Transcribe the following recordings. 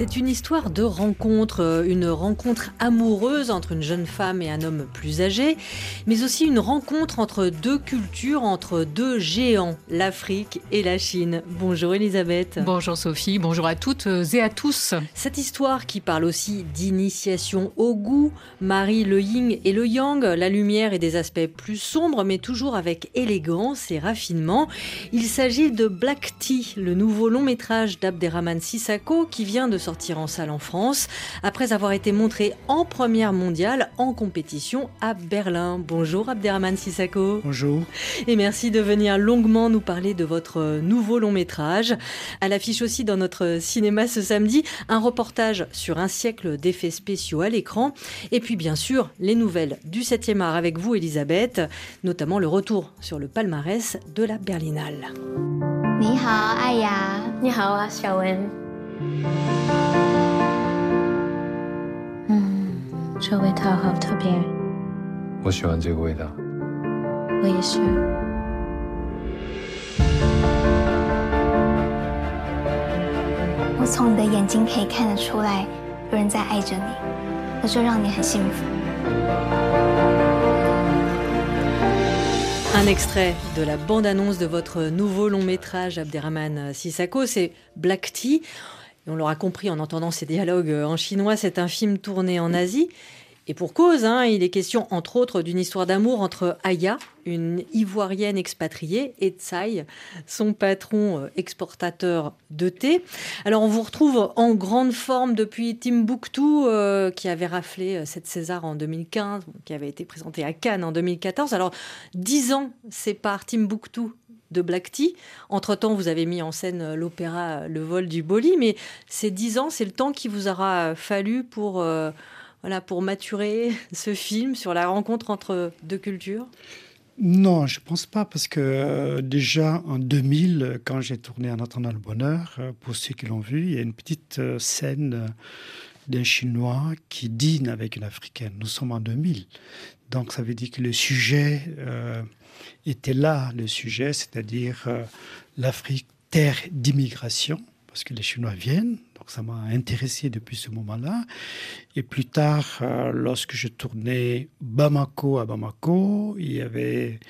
C'est une histoire de rencontre, euh, une rencontre amoureuse entre une jeune femme et un homme plus âgé, mais aussi une rencontre entre deux cultures, entre deux géants, l'Afrique et la Chine. Bonjour Elisabeth. Bonjour Sophie, bonjour à toutes et à tous. Cette histoire qui parle aussi d'initiation au goût, marie le yin et le yang, la lumière et des aspects plus sombres, mais toujours avec élégance et raffinement. Il s'agit de Black Tea, le nouveau long métrage d'Abderrahman Sissako qui vient de sortir en salle en France après avoir été montré en première mondiale en compétition à Berlin. Bonjour Abderrahman Sissako. Bonjour. Et merci de venir longuement nous parler de votre nouveau long métrage. À l'affiche aussi dans notre cinéma ce samedi, un reportage sur un siècle d'effets spéciaux à l'écran. Et puis bien sûr, les nouvelles du 7e art avec vous Elisabeth, notamment le retour sur le palmarès de la Berlinale. 你好，艾雅。你好啊，小文。 这味道好特别，我喜欢这个味道。我也是。我从你的眼睛可以看得出来，有人在爱着你，而这让你很幸福。 Un extrait de la bande-annonce de votre nouveau long métrage Abderrahman Sissako, c'est Black Tea. On l'aura compris en entendant ces dialogues en chinois, c'est un film tourné en Asie. Et pour cause, hein, il est question entre autres d'une histoire d'amour entre Aya, une ivoirienne expatriée, et Tsai, son patron euh, exportateur de thé. Alors on vous retrouve en grande forme depuis Timbuktu, euh, qui avait raflé euh, cette César en 2015, qui avait été présenté à Cannes en 2014. Alors dix ans séparent Timbuktu de Black Tea. Entre-temps, vous avez mis en scène euh, l'opéra Le vol du Boli, mais ces dix ans, c'est le temps qui vous aura fallu pour, euh, voilà, pour maturer ce film sur la rencontre entre deux cultures Non, je pense pas, parce que euh, déjà en 2000, euh, quand j'ai tourné En attendant le bonheur, euh, pour ceux qui l'ont vu, il y a une petite euh, scène d'un Chinois qui dîne avec une Africaine. Nous sommes en 2000. Donc ça veut dire que le sujet était là, le sujet, c'est-à-dire l'Afrique, terre d'immigration, parce que les Chinois viennent. Donc ça m'a intéressé depuis ce moment-là. Et plus tard, euh, lorsque je tournais Bamako à Bamako, il y avait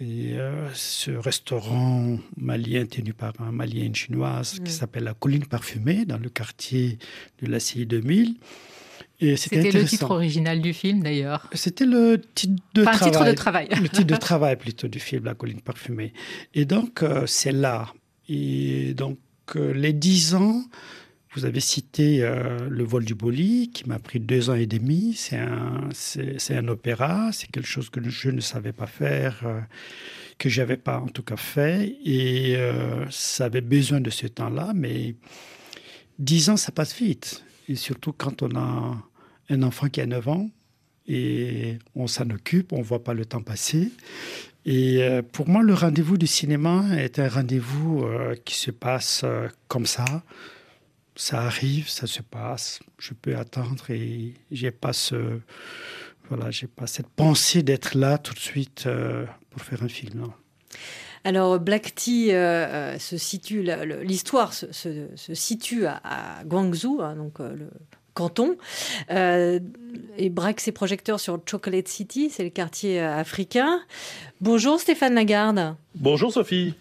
et, euh, ce restaurant malien tenu par un malien et une chinoise Mm. qui s'appelle la Colline Parfumée dans le quartier de la CI 2000. Et c'était le titre original du film d'ailleurs. C'était le titre de Enfin, travail. titre de travail. le titre de travail plutôt du film La colline parfumée. Et donc, euh, c'est là. Et donc, les dix ans, vous avez cité euh, Le vol du Boli, qui m'a pris deux ans et demi. C'est un, un opéra, c'est quelque chose que je ne savais pas faire, euh, que j'avais pas en tout cas fait. Et euh, ça avait besoin de ce temps-là, mais dix ans, ça passe vite. Et surtout quand on a un enfant qui a 9 ans et on s'en occupe, on ne voit pas le temps passer. Et euh, pour moi, le rendez-vous du cinéma est un rendez-vous euh, qui se passe euh, comme ça. Ça arrive, ça se passe. Je peux attendre et j'ai pas ce, voilà, j'ai pas cette pensée d'être là tout de suite pour faire un film. Alors, Black Tea se situe, l'histoire se, se- situe à, Guangzhou, hein, donc le canton, euh, et braque ses projecteurs sur Chocolate City, c'est le quartier euh, africain. Bonjour Stéphane Lagarde. Bonjour Sophie.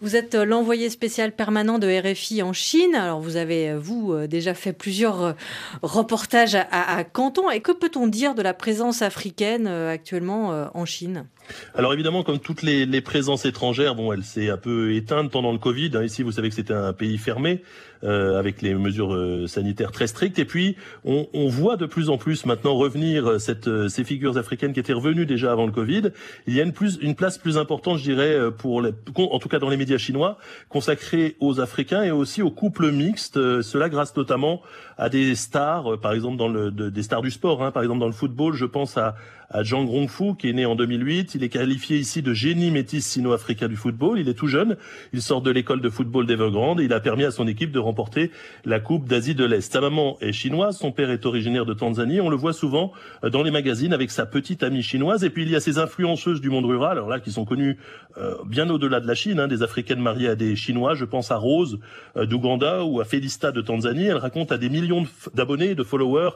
Vous êtes euh, l'envoyé spécial permanent de RFI en Chine. Alors, vous avez, vous, déjà fait plusieurs reportages à, Canton. Et que peut-on dire de la présence africaine actuellement en Chine? Alors évidemment, comme toutes les, les présences étrangères, bon, elle s'est un peu éteinte pendant le Covid. hein. Ici, vous savez que c'était un pays fermé euh, avec les mesures euh, sanitaires très strictes. Et puis, on, on voit de plus en plus maintenant revenir euh, cette, euh, ces figures africaines qui étaient revenues déjà avant le Covid. Il y a une, plus, une place plus importante, je dirais, pour les, en tout cas dans les médias chinois, consacré aux Africains et aussi aux couples mixtes. Cela grâce notamment à des stars, par exemple dans le des stars du sport, hein, par exemple dans le football. Je pense à à Zhang Rongfu, qui est né en 2008. Il est qualifié ici de génie métis sino-africain du football. Il est tout jeune. Il sort de l'école de football d'Evergrande et il a permis à son équipe de remporter la Coupe d'Asie de l'Est. Sa maman est chinoise, son père est originaire de Tanzanie. On le voit souvent euh, dans les magazines avec sa petite amie chinoise. Et puis il y a ces influenceuses du monde rural, alors là, qui sont connues euh, bien au-delà de la Chine, hein, des Africaines mariées à des Chinois. Je pense à Rose euh, d'Ouganda ou à Felista de Tanzanie. Elle raconte à des millions d'abonnés, de followers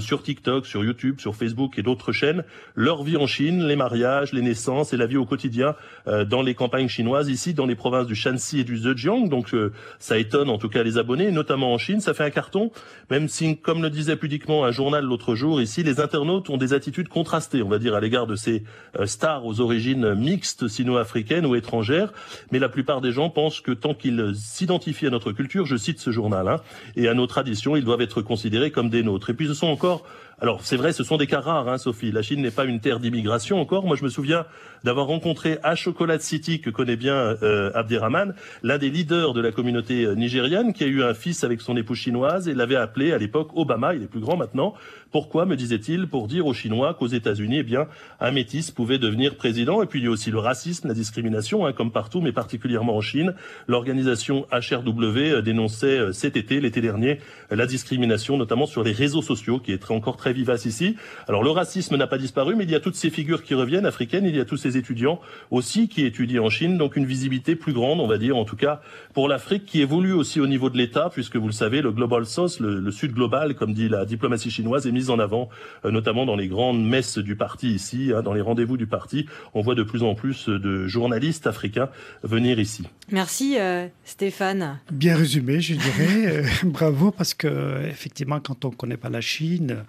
sur TikTok, sur YouTube, sur Facebook et d'autres chaînes leur vie en Chine, les mariages, les naissances et la vie au quotidien euh, dans les campagnes chinoises, ici dans les provinces du Shanxi et du Zhejiang. Donc euh, ça étonne en tout cas les abonnés, notamment en Chine. Ça fait un carton, même si, comme le disait pudiquement un journal l'autre jour, ici les internautes ont des attitudes contrastées, on va dire, à l'égard de ces euh, stars aux origines mixtes sino-africaines ou étrangères. Mais la plupart des gens pensent que tant qu'ils s'identifient à notre culture, je cite ce journal, hein, et à nos traditions, ils doivent être considérés comme des nôtres. Et puis ce sont encore alors c'est vrai, ce sont des cas rares, hein, Sophie. La Chine n'est pas une terre d'immigration encore. Moi, je me souviens d'avoir rencontré à Chocolate City, que connaît bien euh, Abderrahman, l'un des leaders de la communauté euh, nigériane, qui a eu un fils avec son épouse chinoise et l'avait appelé à l'époque Obama. Il est plus grand maintenant. Pourquoi, me disait-il, pour dire aux Chinois qu'aux États-Unis, eh bien, un métis pouvait devenir président? Et puis il y a aussi le racisme, la discrimination, hein, comme partout, mais particulièrement en Chine. L'organisation HRW euh, dénonçait cet été, l'été dernier, la discrimination, notamment sur les réseaux sociaux, qui est encore très vivace ici. Alors le racisme n'a pas disparu, mais il y a toutes ces figures qui reviennent africaines, il y a tous ces étudiants aussi qui étudient en Chine, donc une visibilité plus grande, on va dire, en tout cas pour l'Afrique, qui évolue aussi au niveau de l'État, puisque vous le savez, le Global South, le, Sud global, comme dit la diplomatie chinoise, est mise en avant, euh, notamment dans les grandes messes du parti ici, hein, dans les rendez-vous du parti. On voit de plus en plus de journalistes africains venir ici. Merci euh, Stéphane. Bien résumé, je dirais. Euh, bravo, parce que effectivement, quand on ne connaît pas la Chine,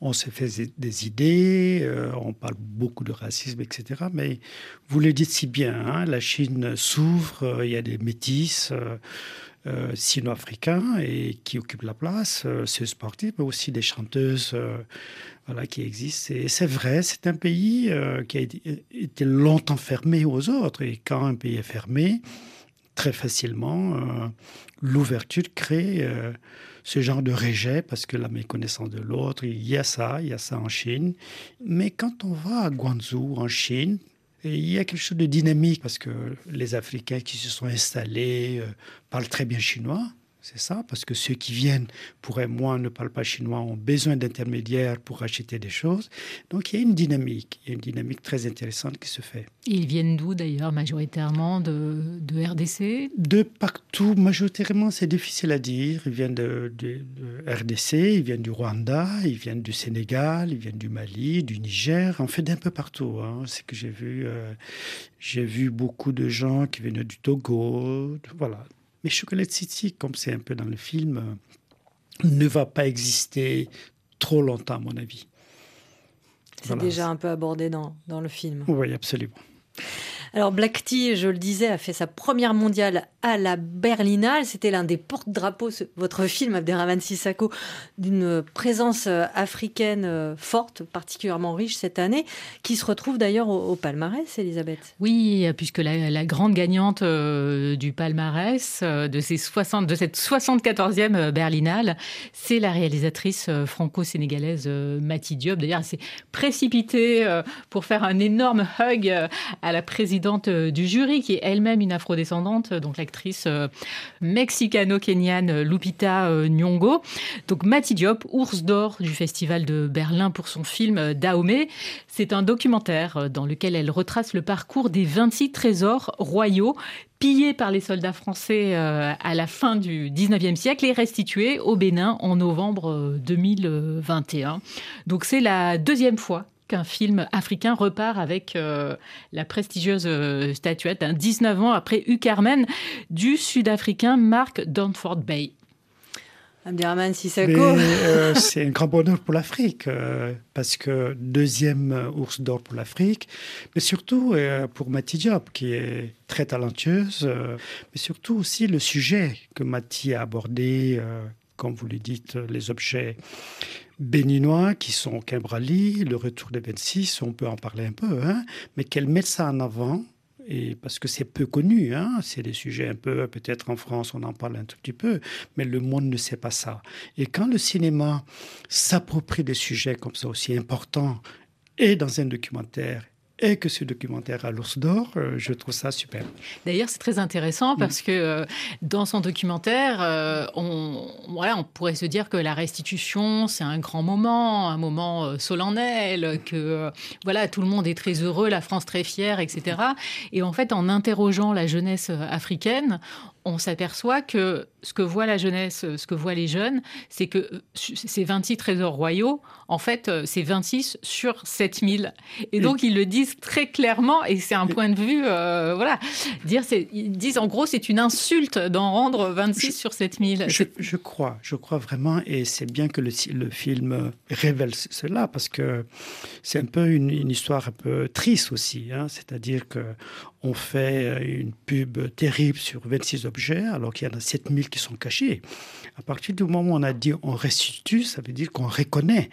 on s'est fait des idées, euh, on parle beaucoup de racisme, etc. Mais vous le dites si bien, hein, la Chine s'ouvre, euh, il y a des métis euh, sino-africains et qui occupent la place, c'est sportif, mais aussi des chanteuses voilà, qui existent. Et c'est vrai, c'est un pays qui a été longtemps fermé aux autres. Et quand un pays est fermé, très facilement, l'ouverture crée ce genre de rejet parce que la méconnaissance de l'autre, il y a ça, il y a ça en Chine. Mais quand on va à Guangzhou, en Chine, il y a quelque chose de dynamique parce que les Africains qui se sont installés euh, parlent très bien chinois. C'est ça, parce que ceux qui viennent, pour moi, ne parlent pas chinois, ont besoin d'intermédiaires pour acheter des choses. Donc il y a une dynamique, il y a une dynamique très intéressante qui se fait. Ils viennent d'où d'ailleurs, majoritairement de, RDC De partout, majoritairement, c'est difficile à dire. Ils viennent de, RDC, ils viennent du Rwanda, ils viennent du Sénégal, ils viennent du Mali, du Niger, en fait d'un peu partout. Hein. C'est que j'ai vu, euh, j'ai vu beaucoup de gens qui viennent du Togo, voilà, mais Chocolate City, comme c'est un peu dans le film, euh, ne va pas exister trop longtemps, à mon avis. C'est déjà un peu abordé dans, dans le film. Oui, absolument. Alors Black Tea, je le disais, a fait sa première mondiale à la Berlinale. C'était l'un des porte-drapeaux, votre film Abderrahman Sissako, d'une présence euh, africaine euh, forte, particulièrement riche cette année, qui se retrouve d'ailleurs au, palmarès, Elisabeth. Oui, puisque la, grande gagnante euh, du palmarès de, ces 60, de cette 74e Berlinale, c'est la réalisatrice franco-sénégalaise Mati Diop. D'ailleurs, elle s'est précipitée pour faire un énorme hug à la présidente du jury, qui est elle-même une afrodescendante, donc la actrice euh, mexicano-kenyane euh, Lupita euh, Nyong'o. Donc Mati Diop, ours d'or du Festival de Berlin pour son film Dahomey. C'est un documentaire dans lequel elle retrace le parcours des 26 trésors royaux pillés par les soldats français à la fin du 19e siècle et restitués au Bénin en novembre 2021. Donc c'est la deuxième fois qu'un film africain repart avec euh, la prestigieuse euh, statuette, d'un 19 ans après Hugh Carmen, du Sud-Africain Mark Danford Bay. Abdirahman Sissako. Euh, c'est un grand bonheur pour l'Afrique, parce que deuxième ours d'or pour l'Afrique, mais surtout pour Mati Diop, qui est très talentueuse, mais surtout aussi le sujet que Mati a abordé, comme vous le dites, les objets béninois qui sont au Kimbrali, le retour des 26, on peut en parler un peu, hein, mais qu'elle met ça en avant et parce que c'est peu connu, hein, c'est des sujets un peu, peut-être en France on en parle un tout petit peu, mais le monde ne sait pas ça. Et quand le cinéma s'approprie des sujets comme ça aussi importants, et dans un documentaire, et que ce documentaire à l'ours d'or, euh, je trouve ça super. D'ailleurs, c'est très intéressant parce que euh, dans son documentaire, euh, on, voilà, on pourrait se dire que la restitution, c'est un grand moment, un moment solennel, que voilà, tout le monde est très heureux, la France très fière, etc. Et en fait, en interrogeant la jeunesse africaine, on s'aperçoit que ce que voit la jeunesse, ce que voient les jeunes, c'est que euh, ces 26 trésors royaux, en fait, euh, c'est 26 sur 7000. Et donc, ils le disent très clairement, et c'est un point de vue, euh, voilà, dire, ils disent en gros, c'est une insulte d'en rendre 26 sur 7000. Je, je, crois, je crois vraiment, et c'est bien que le, le, film révèle cela, parce que c'est un peu une, une, histoire un peu triste aussi, hein, c'est-à-dire que on fait une pub terrible sur 26 objets, alors qu'il y en a 7000 qui sont cachés. À partir du moment où on a dit on restitue, ça veut dire qu'on reconnaît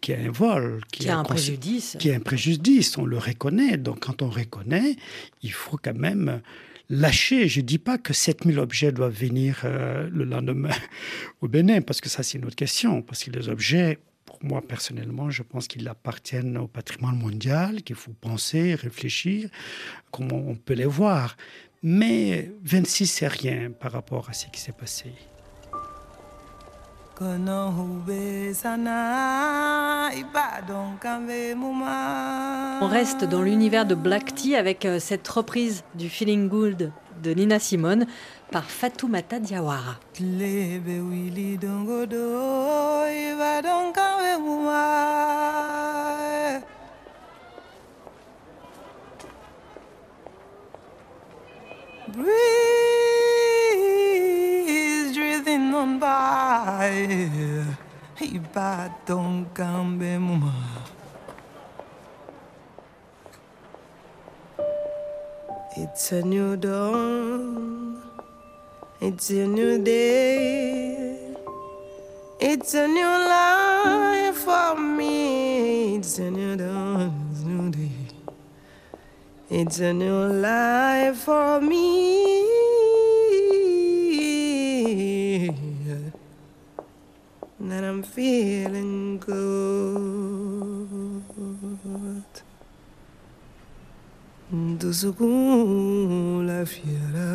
qu'il y a un vol, qu'il y a un préjudice. Qu'il y a un préjudice, on le reconnaît. Donc quand on reconnaît, il faut quand même lâcher. Je ne dis pas que 7000 objets doivent venir euh, le lendemain au Bénin, parce que ça c'est une autre question, parce que les objets pour moi, personnellement, je pense qu'ils appartiennent au patrimoine mondial, qu'il faut penser, réfléchir, comment on peut les voir. Mais 26, c'est rien par rapport à ce qui s'est passé. On reste dans l'univers de Black Tea avec euh, cette reprise du Feeling Good de Nina Simone par Fatoumata Diawara. On by. Iba don't cambe muma. It's a new dawn. It's a new day. It's a new life for me. It's a new dawn. It's a new day. It's a new life for me. And I'm feeling good. Do la fiera.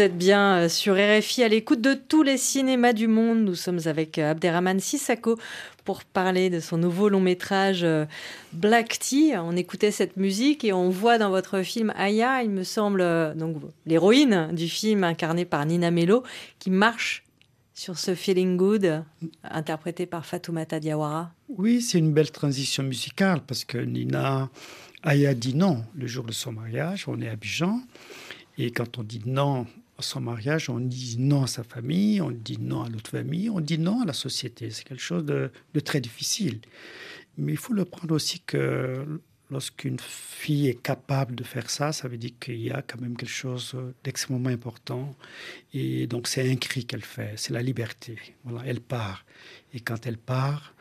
Êtes bien euh, sur RFI à l'écoute de tous les cinémas du monde. Nous sommes avec euh, Abderrahman Sissako pour parler de son nouveau long métrage euh, Black Tea. On écoutait cette musique et on voit dans votre film Aya, il me semble, donc l'héroïne du film incarnée par Nina Mello qui marche sur ce Feeling Good interprété par Fatoumata Diawara. Oui, c'est une belle transition musicale parce que Nina Aya dit non le jour de son mariage. On est à Abidjan. Et quand on dit non son mariage, on dit non à sa famille, on dit non à l'autre famille, on dit non à la société. C'est quelque chose de, très difficile. Mais il faut le prendre aussi que lorsqu'une fille est capable de faire ça, ça veut dire qu'il y a quand même quelque chose d'extrêmement important. Et donc c'est un cri qu'elle fait, c'est la liberté. Elle part. Et quand elle part,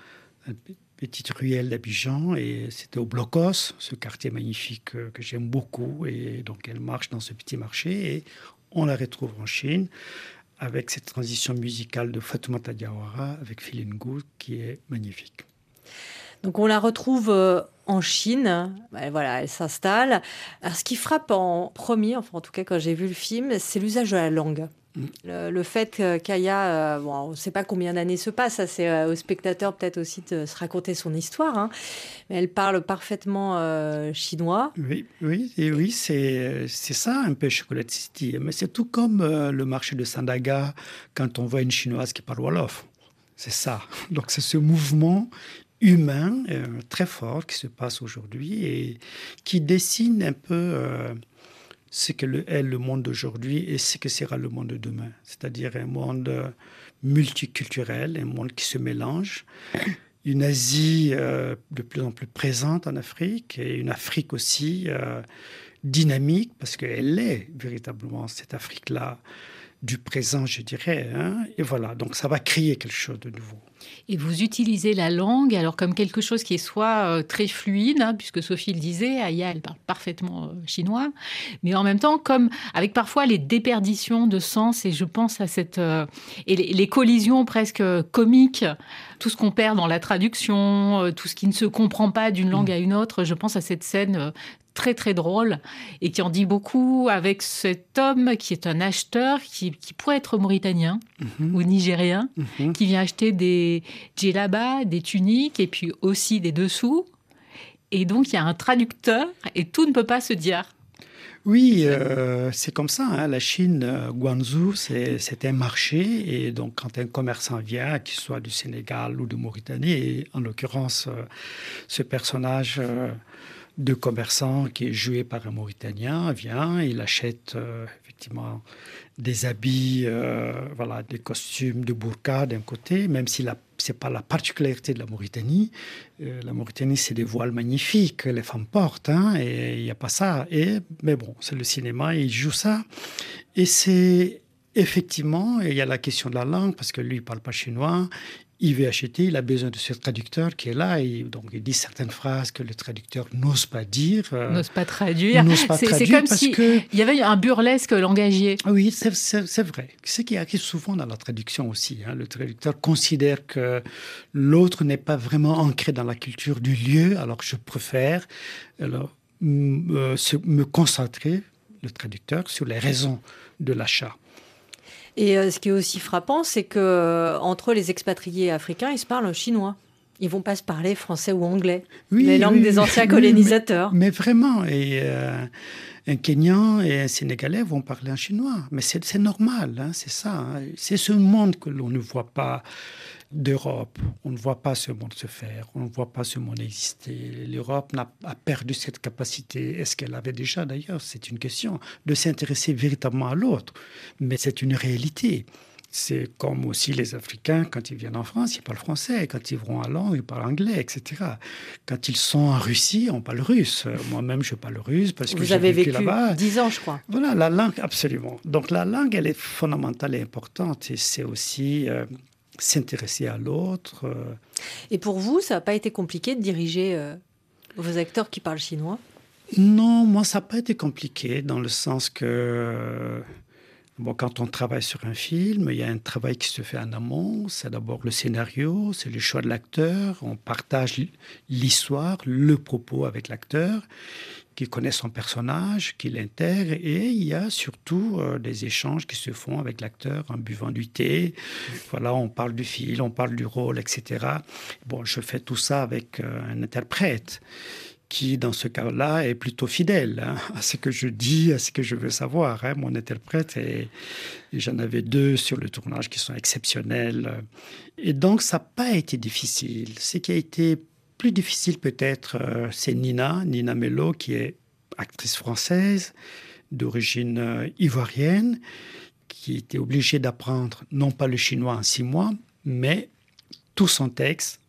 petite ruelle d'Abidjan et c'était au Blocos, ce quartier magnifique que, j'aime beaucoup. Et donc elle marche dans ce petit marché et on la retrouve en Chine avec cette transition musicale de Fatoumata Diawara avec Good qui est magnifique. Donc on la retrouve euh, en Chine, voilà, elle s'installe. Ce qui frappe en premier, enfin en tout cas quand j'ai vu le film, c'est l'usage de la langue. Le, fait qu'Aya, euh, bon, on ne sait pas combien d'années se passent, c'est euh, au spectateur peut-être aussi de se raconter son histoire, hein. mais elle parle parfaitement euh, chinois. Oui, oui, et oui, c'est ça un peu Chocolat City. Mais c'est tout comme le marché de Sandaga quand on voit une chinoise qui parle Wolof. C'est ça. Donc c'est ce mouvement humain très fort qui se passe aujourd'hui et qui dessine un peu ce que est le monde d'aujourd'hui et ce que sera le monde de demain. C'est-à-dire un monde multiculturel, un monde qui se mélange, une Asie euh, de plus en plus présente en Afrique et une Afrique aussi euh, dynamique parce qu'elle est véritablement cette Afrique-là du présent, je dirais. Hein. Et voilà, donc ça va créer quelque chose de nouveau. Et vous utilisez la langue alors comme quelque chose qui est soit euh, très fluide, hein, puisque Sophie le disait, Aya elle parle parfaitement euh, chinois, mais en même temps comme avec parfois les déperditions de sens et je pense à cette euh, et les, collisions presque comiques, tout ce qu'on perd dans la traduction, tout ce qui ne se comprend pas d'une langue mm. à une autre. Je pense à cette scène très très drôle et qui en dit beaucoup avec cet homme qui est un acheteur qui, pourrait être mauritanien mhm. ou nigérien, mhm. qui vient acheter des djellabas, des tuniques et puis aussi des dessous. Et donc il y a un traducteur et tout ne peut pas se dire. Oui, euh, c'est comme ça. Hein. La Chine, euh, Guangzhou, c'est un marché. Et donc, quand un commerçant vient, qu'il soit du Sénégal ou de Mauritanie, et en l'occurrence, euh, ce personnage de commerçant qui est joué par un Mauritanien vient, il achète euh, effectivement des habits, euh, voilà, des costumes de burqa d'un côté, même si ce n'est pas la particularité de la Mauritanie. Euh, la Mauritanie, c'est des voiles magnifiques que les femmes portent, hein, et il n'y a pas ça. Et, mais bon, c'est le cinéma, il joue ça. Et c'est effectivement, il y a la question de la langue, parce que lui, il ne parle pas chinois, il veut acheter, il a besoin de ce traducteur qui est là, et donc il dit certaines phrases que le traducteur n'ose pas dire. Euh, n'ose pas traduire. C'est comme s'il que... y avait un burlesque langagier. Oui, c'est vrai. Ce qui arrive souvent dans la traduction aussi. Hein. Le traducteur considère que l'autre n'est pas vraiment ancré dans la culture du lieu, alors je préfère alors, euh, me concentrer, le traducteur, sur les raisons de l'achat. Et euh, ce qui est aussi frappant, c'est que euh, entre les expatriés africains, ils se parlent chinois. Ils vont pas se parler français ou anglais, les langues des anciens colonisateurs. mais, vraiment, et euh, un Kenyan et un Sénégalais vont parler en chinois. Mais c'est normal, hein, c'est ça. Hein. C'est ce monde que l'on ne voit pas d'Europe. On ne voit pas ce monde se faire, on ne voit pas ce monde exister. L'Europe a perdu cette capacité, est-ce qu'elle avait déjà d'ailleurs, c'est une question, de s'intéresser véritablement à l'autre. Mais c'est une réalité. C'est comme aussi les Africains, quand ils viennent en France, ils parlent français. Quand ils vont à Londres, ils parlent anglais, etc. Quand ils sont en Russie, on parle russe. Moi-même, je parle russe parce que j'ai vécu, là-bas. Dix ans, je crois. Voilà, la langue, absolument. Donc la langue, elle est fondamentale et importante. Et c'est aussi euh, s'intéresser à l'autre. Euh. Et pour vous, ça n'a pas été compliqué de diriger euh, vos acteurs qui parlent chinois? Non, moi, ça n'a pas été compliqué dans le sens que bon, quand on travaille sur un film, il y a un travail qui se fait en amont. C'est d'abord le scénario, c'est le choix de l'acteur. On partage l'histoire, le propos avec l'acteur qui connaît son personnage, qui l'intègre, et il y a surtout euh, des échanges qui se font avec l'acteur en buvant du thé. Voilà, on parle du fil, on parle du rôle, etc. Bon, je fais tout ça avec euh, un interprète qui, dans ce cas-là, est plutôt fidèle hein, à ce que je dis, à ce que je veux savoir. Hein. Mon interprète, et, j'en avais deux sur le tournage qui sont exceptionnels. Et donc, ça n'a pas été difficile. Ce qui a été plus difficile peut-être, euh, c'est Nina, Nina Mello, qui est actrice française d'origine euh, ivoirienne, qui était obligée d'apprendre non pas le chinois en six mois, mais tout son texte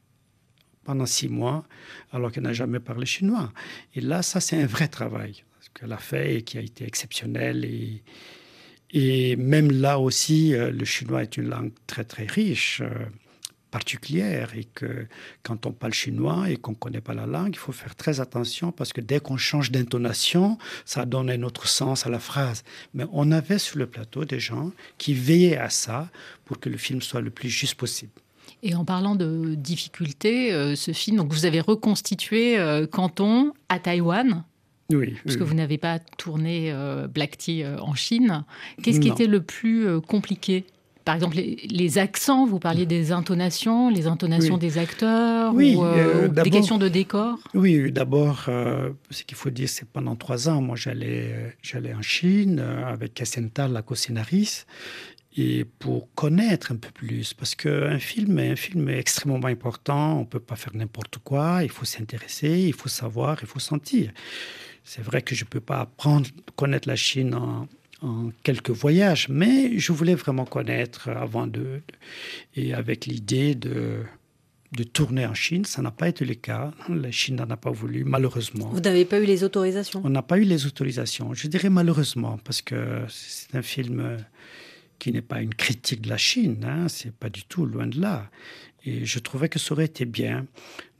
pendant six mois, alors qu'elle n'a jamais parlé chinois. Et là, ça, c'est un vrai travail qu'elle a fait et qui a été exceptionnel. Et, et même là aussi, euh, le chinois est une langue très, très riche particulière et que quand on parle chinois et qu'on ne connaît pas la langue, il faut faire très attention parce que dès qu'on change d'intonation, ça donne un autre sens à la phrase. Mais on avait sur le plateau des gens qui veillaient à ça pour que le film soit le plus juste possible. Et en parlant de difficultés, euh, ce film, donc vous avez reconstitué euh, Canton à Taïwan. Oui. Parce que vous n'avez pas tourné euh, Black Tea en Chine. Qu'est-ce qui était le plus compliqué? Par exemple, les, accents, vous parliez des intonations, les intonations des acteurs, oui, ou, euh, euh, des questions de décor Oui, d'abord, euh, ce qu'il faut dire, c'est pendant trois ans, moi j'allais, j'allais en Chine avec Cassenta, la co-scénariste, et pour connaître un peu plus. Parce qu'un film est un film est extrêmement important. On ne peut pas faire n'importe quoi. Il faut s'intéresser, il faut savoir, il faut sentir. C'est vrai que je ne peux pas apprendre, connaître la Chine en, en quelques voyages, mais je voulais vraiment connaître avant de, et avec l'idée de, de tourner en Chine. Ça n'a pas été le cas. La Chine n'en a pas voulu, malheureusement. Vous n'avez pas eu les autorisations? On n'a pas eu les autorisations. Je dirais malheureusement, parce que c'est un film qui n'est pas une critique de la Chine. Hein. C'est pas du tout, loin de là. Et je trouvais que ça aurait été bien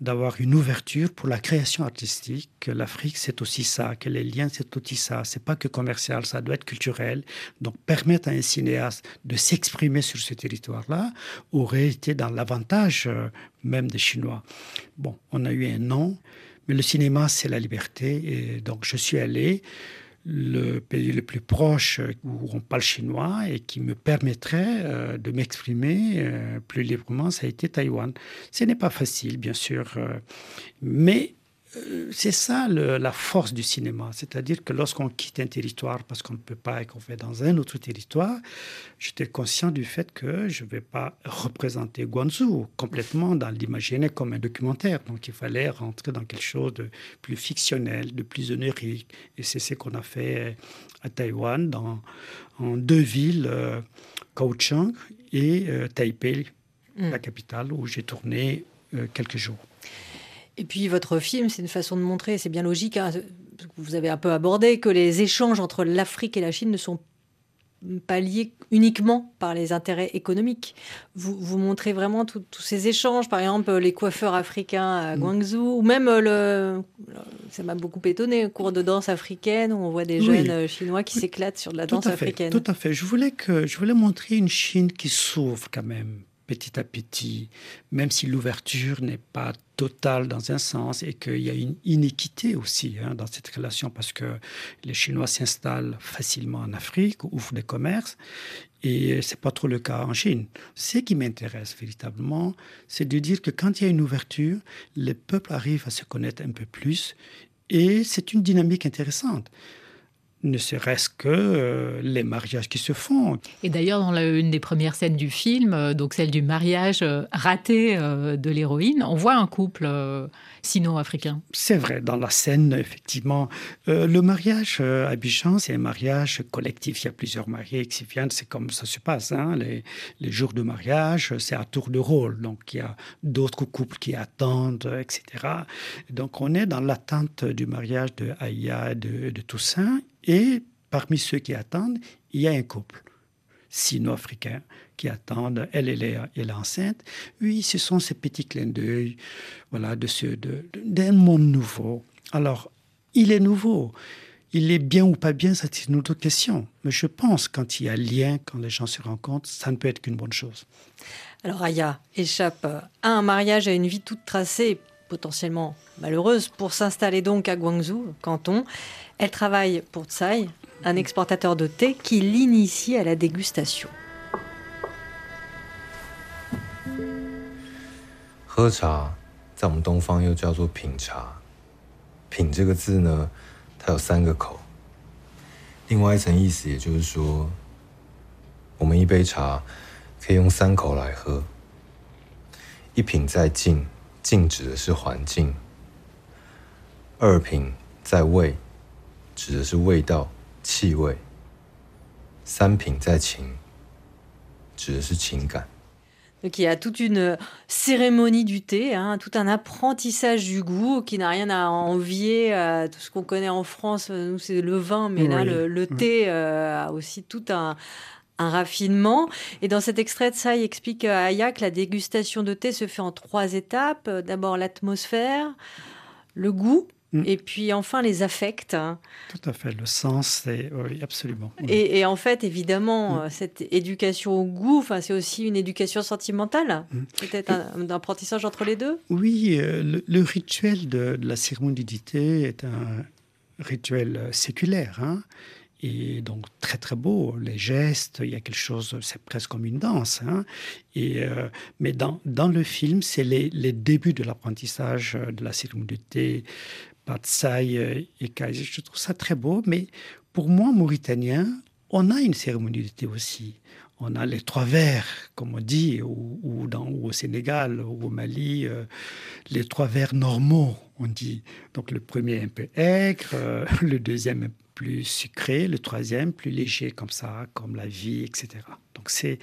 d'avoir une ouverture pour la création artistique. Que l'Afrique, c'est aussi ça, que les liens, c'est aussi ça. C'est pas que commercial, ça doit être culturel. Donc, permettre à un cinéaste de s'exprimer sur ce territoire-là aurait été dans l'avantage euh, même des Chinois. Bon, on a eu un nom, mais le cinéma, c'est la liberté. Et donc, je suis allé le pays le plus proche où on parle chinois et qui me permettrait euh, de m'exprimer euh, plus librement, ça a été Taïwan. Ce n'est pas facile, bien sûr, euh, mais euh, c'est ça le, la force du cinéma. C'est-à-dire que lorsqu'on quitte un territoire parce qu'on ne peut pas et qu'on fait dans un autre territoire, j'étais conscient du fait que je ne vais pas représenter Guangzhou complètement dans l'imaginaire comme un documentaire. Donc il fallait rentrer dans quelque chose de plus fictionnel, de plus onirique. Et c'est ce qu'on a fait à Taïwan, dans, en deux villes, euh, Kaohsiung et euh, Taipei, mm. la capitale, où j'ai tourné euh, quelques jours. Et puis votre film, c'est une façon de montrer, c'est bien logique, hein, vous avez un peu abordé, que les échanges entre l'Afrique et la Chine ne sont pas liés uniquement par les intérêts économiques. Vous, vous montrez vraiment tous ces échanges, par exemple les coiffeurs africains à mm. Guangzhou, ou même le, ça m'a beaucoup étonné, cours de danse africaine où on voit des jeunes oui. chinois qui s'éclatent sur de la tout danse africaine. Tout à fait. Je voulais que je voulais montrer une Chine qui s'ouvre quand même petit à petit, même si l'ouverture n'est pas totale dans un sens et qu'il y a une inéquité aussi hein, dans cette relation parce que les Chinois s'installent facilement en Afrique, ouvrent des commerces et c'est pas trop le cas en Chine. Ce qui m'intéresse véritablement, c'est de dire que quand il y a une ouverture, les peuples arrivent à se connaître un peu plus et c'est une dynamique intéressante ne serait-ce que euh, les mariages qui se font. Et d'ailleurs, dans la, une des premières scènes du film, euh, donc celle du mariage euh, raté de l'héroïne, on voit un couple euh, sino-africain. C'est vrai, dans la scène, effectivement. Euh, le mariage euh, à Abidjan, c'est un mariage collectif. Il y a plusieurs mariés qui viennent, c'est comme ça se passe. Hein. Les, jours de mariage, c'est à tour de rôle. Donc, il y a d'autres couples qui attendent, etc. Donc, on est dans l'attente du mariage de Aya et de Toussaint. Et parmi ceux qui attendent, il y a un couple sino-africain qui attendent. Elle, elle est, elle est enceinte. Oui, ce sont ces petits clins d'œil voilà, de ce, d'un monde nouveau. Alors, il est nouveau. Il est bien ou pas bien, c'est une autre question. Mais je pense quand il y a lien, quand les gens se rencontrent, ça ne peut être qu'une bonne chose. Alors Aya échappe à un mariage, à une vie toute tracée, potentiellement malheureuse, pour s'installer donc à Guangzhou, canton. Elle travaille pour Tsai, un exportateur de thé qui l'initie à la dégustation. 喝茶在我们东方又叫做品茶。品这个字呢，它有三个口。另外一层意思，也就是说，我们一杯茶可以用三口来喝。一品在静，静指的是环境；二品在味，指的是味道、气味；三品在情，指的是情感。 Donc il y a toute une cérémonie du thé, hein, tout un apprentissage du goût qui n'a rien à envier à tout ce qu'on connaît en France. Nous, c'est le vin, mais oui, là, le, le thé euh, a aussi tout un, un, raffinement. Et dans cet extrait de ça, il explique à Aya que la dégustation de thé se fait en trois étapes. D'abord l'atmosphère, le goût, Mmh. Et puis enfin les affects. Tout à fait, le sens, c'est oui, absolument. Oui. Et, et, en fait, évidemment, mmh. cette éducation au goût, c'est aussi une éducation sentimentale, mmh. peut-être un, un, apprentissage entre les deux? Oui, euh, le, le, rituel de, de la thé est un rituel séculaire. Hein et donc très très beau les gestes il y a quelque chose c'est presque comme une danse hein et euh, mais dans, dans le film c'est les, les débuts de l'apprentissage de la cérémonie thé Patsai et Kaiser. Je trouve ça très beau, mais pour moi, mauritanien, on a une cérémonie de thé aussi. On a les trois vers, comme on dit, ou, dans, au Sénégal, ou au Mali, euh, les trois vers normaux, on dit. Donc le premier un peu aigre, euh, le deuxième plus sucré, le troisième plus léger, comme ça, comme la vie, etc. Donc c'est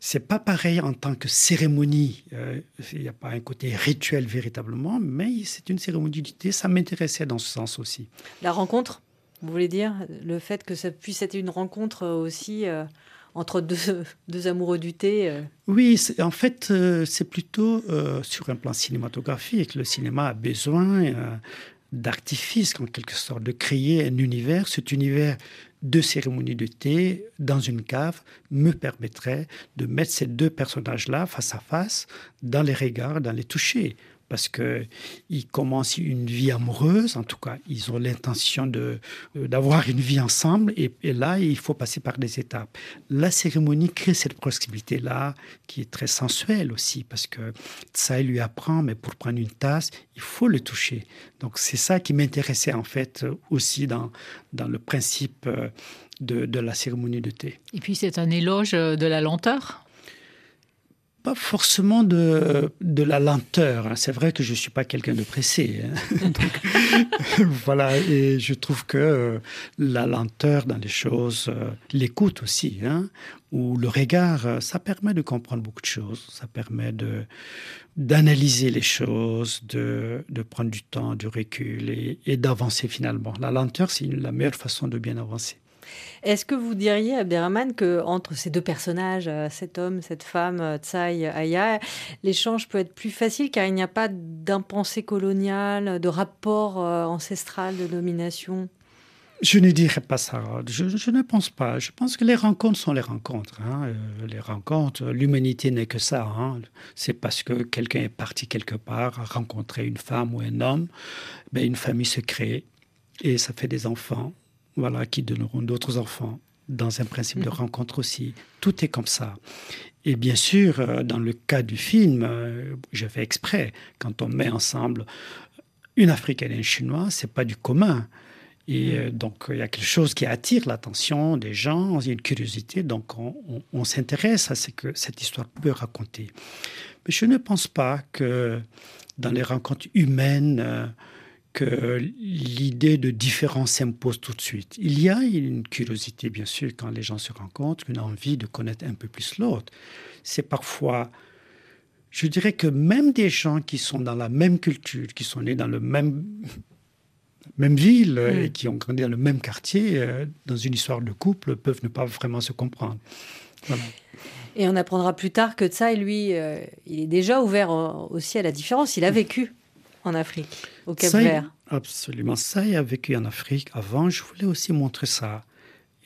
c'est pas pareil en tant que cérémonie. Euh, il n'y a pas un côté rituel véritablement, mais c'est une cérémonie. Ça m'intéressait dans ce sens aussi. La rencontre, vous voulez dire le fait que ça puisse être une rencontre aussi entre deux, deux, amoureux du thé euh. Oui, en fait, euh, c'est plutôt euh, sur un plan cinématographique. Le cinéma a besoin d'artifice, en quelque sorte, de créer un univers. Cet univers de cérémonie de thé dans une cave me permettrait de mettre ces deux personnages-là face à face, dans les regards, dans les toucher parce qu'ils commencent une vie amoureuse, en tout cas, ils ont l'intention euh, d'avoir une vie ensemble, et, là, il faut passer par des étapes. La cérémonie crée cette proximité-là, qui est très sensuelle aussi, parce que ça, lui apprend, mais pour prendre une tasse, il faut le toucher. Donc, c'est ça qui m'intéressait, en fait, aussi dans, dans le principe euh, de, de la cérémonie de thé. Et puis, c'est un éloge de la lenteur pas forcément de, de la lenteur. Hein. C'est vrai que je ne suis pas quelqu'un de pressé. Hein. voilà, et je trouve que euh, la lenteur dans les choses, euh, l'écoute aussi, hein, ou le regard, euh, ça permet de comprendre beaucoup de choses. Ça permet de d'analyser les choses, de, de, prendre du temps, du recul et, et d'avancer finalement. La lenteur, c'est la meilleure façon de bien avancer. Est-ce que vous diriez, Abderrahman, que entre ces deux personnages, euh, cet homme, cette femme, euh, Tsai, Aya, l'échange peut être plus facile car il n'y a pas d'impensée coloniale, de rapport euh, ancestral de domination? Je ne dirais pas ça. Je, ne pense pas. Je pense que les rencontres sont les rencontres. Hein. Les rencontres, l'humanité n'est que ça. Hein. C'est parce que quelqu'un est parti quelque part, a rencontré une femme ou un homme, ben une famille se crée et ça fait des enfants voilà, qui donneront d'autres enfants dans un principe de mhm. rencontre aussi. Tout est comme ça. Et bien sûr, euh, dans le cas du film, euh, je fais exprès, quand on met ensemble une Africaine et un Chinois, c'est pas du commun. Et euh, mhm. donc, il y a quelque chose qui attire l'attention des gens, il y a une curiosité, donc on, s'intéresse à ce que cette histoire peut raconter. Mais je ne pense pas que dans les rencontres humaines, que l'idée de différence s'impose tout de suite. Il y a une curiosité, bien sûr, quand les gens se rencontrent, une envie de connaître un peu plus l'autre. C'est parfois, je dirais que même des gens qui sont dans la même culture, qui sont nés dans le même même ville mm. et qui ont grandi dans le même quartier, euh, dans une histoire de couple, peuvent ne pas vraiment se comprendre. Et on apprendra plus tard que Tsai, lui, euh, il est déjà ouvert aussi à la différence. Il a vécu en Afrique, au Cap Vert. Absolument. Ça, il a vécu en Afrique. Avant, je voulais aussi montrer ça.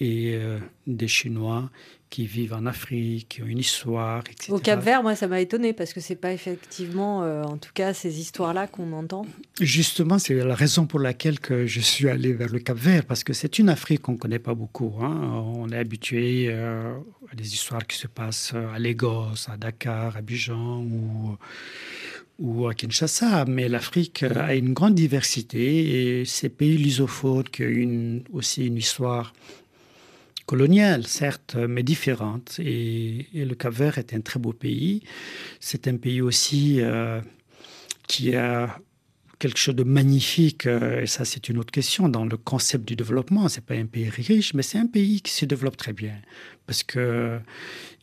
Et euh, des Chinois qui vivent en Afrique, qui ont une histoire, etc. Au Cap Vert, moi, ça m'a étonné parce que c'est pas effectivement, euh, en tout cas, ces histoires-là qu'on entend. Justement, c'est la raison pour laquelle que je suis allé vers le Cap Vert parce que c'est une Afrique qu'on connaît pas beaucoup. Hein. On est habitué euh, à des histoires qui se passent à Lagos, à Dakar, à Abidjan ou ou à Kinshasa, mais l'Afrique a une grande diversité et ces pays lusophones qui ont aussi une histoire coloniale, certes, mais différente. Et, le Cap-Vert est un très beau pays. C'est un pays aussi euh, qui a quelque chose de magnifique, euh, et ça c'est une autre question, dans le concept du développement. C'est pas un pays riche, mais c'est un pays qui se développe très bien. Parce que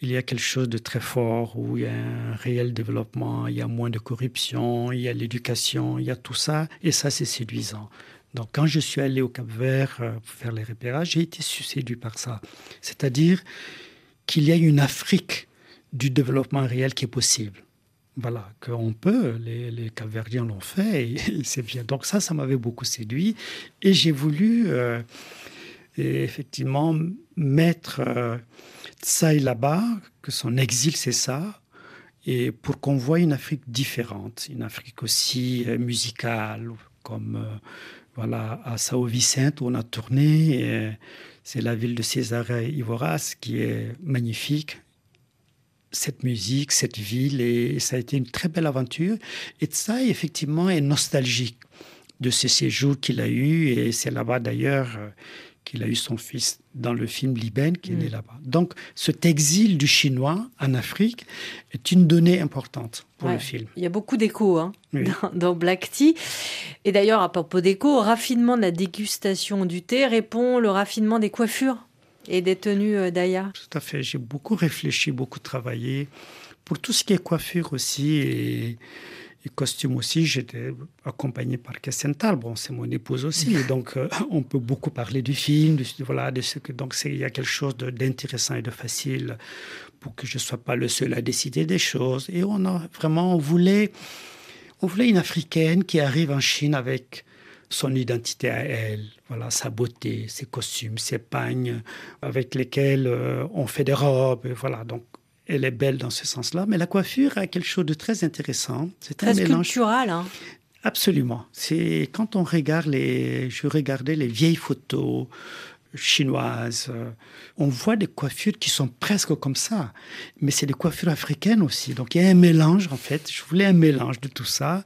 il y a quelque chose de très fort, où il y a un réel développement, il y a moins de corruption, il y a l'éducation, il y a tout ça, et ça c'est séduisant. Donc quand je suis allé au Cap Vert euh, pour faire les repérages, j'ai été séduit par ça. C'est-à-dire qu'il y a une Afrique du développement réel qui est possible voilà, qu'on peut, les, les l'ont fait, et, c'est bien. Donc ça, ça m'avait beaucoup séduit, et j'ai voulu euh, effectivement mettre euh, ça et là-bas, que son exil, c'est ça, et pour qu'on voit une Afrique différente, une Afrique aussi euh, musicale, comme voilà à Sao Vicente où on a tourné, c'est la ville de César Ivoras qui est magnifique, cette musique, cette ville, et ça a été une très belle aventure. Et ça, effectivement, est nostalgique de ce séjour qu'il a eu, et c'est là-bas d'ailleurs euh, il a eu son fils dans le film Liben, qui est né Mm. là-bas. Donc, cet exil du chinois en Afrique est une donnée importante pour Ouais. le film. Il y a beaucoup d'écho hein, Oui. dans, dans Black Tea. Et d'ailleurs, à propos d'écho, au raffinement de la dégustation du thé répond le raffinement des coiffures et des tenues euh, d'Aya. Tout à fait. J'ai beaucoup réfléchi, beaucoup travaillé. Pour tout ce qui est coiffure aussi et, et costume aussi, j'étais accompagné par Kessenthal. Bon, c'est mon épouse aussi. Donc, euh, on peut beaucoup parler du film, de, voilà, de ce que, donc il y a quelque chose d'intéressant et de facile pour que je ne sois pas le seul à décider des choses. Et on a vraiment, on voulait, on voulait une Africaine qui arrive en Chine avec son identité à elle, voilà, sa beauté, ses costumes, ses pagnes avec lesquels euh, on fait des robes, voilà. Donc, elle est belle dans ce sens-là. Mais la coiffure a quelque chose de très intéressant. C'est Très mélange. Hein. Absolument. C'est quand on regarde les, je regardais les vieilles photos chinoises, euh, on voit des coiffures qui sont presque comme ça, mais c'est des coiffures africaines aussi. Donc il y a un mélange en fait. Je voulais un mélange de tout ça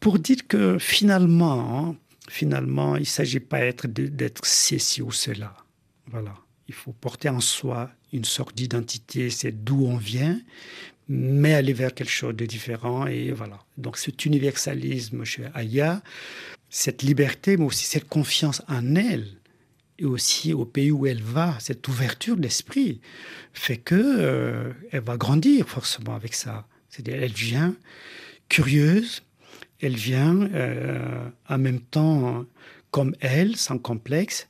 pour dire que finalement, hein, finalement, il s'agit pas d'être ceci ou cela. Voilà. Il faut porter en soi une sorte d'identité, c'est d'où on vient, mais aller vers quelque chose de différent. Et voilà. Donc cet universalisme chez Aya, cette liberté, mais aussi cette confiance en elle, et aussi au pays où elle va, cette ouverture d'esprit, fait que euh, elle va grandir forcément avec ça. C'est-à-dire, elle vient curieuse, elle vient euh, en même temps comme elle, sans complexe,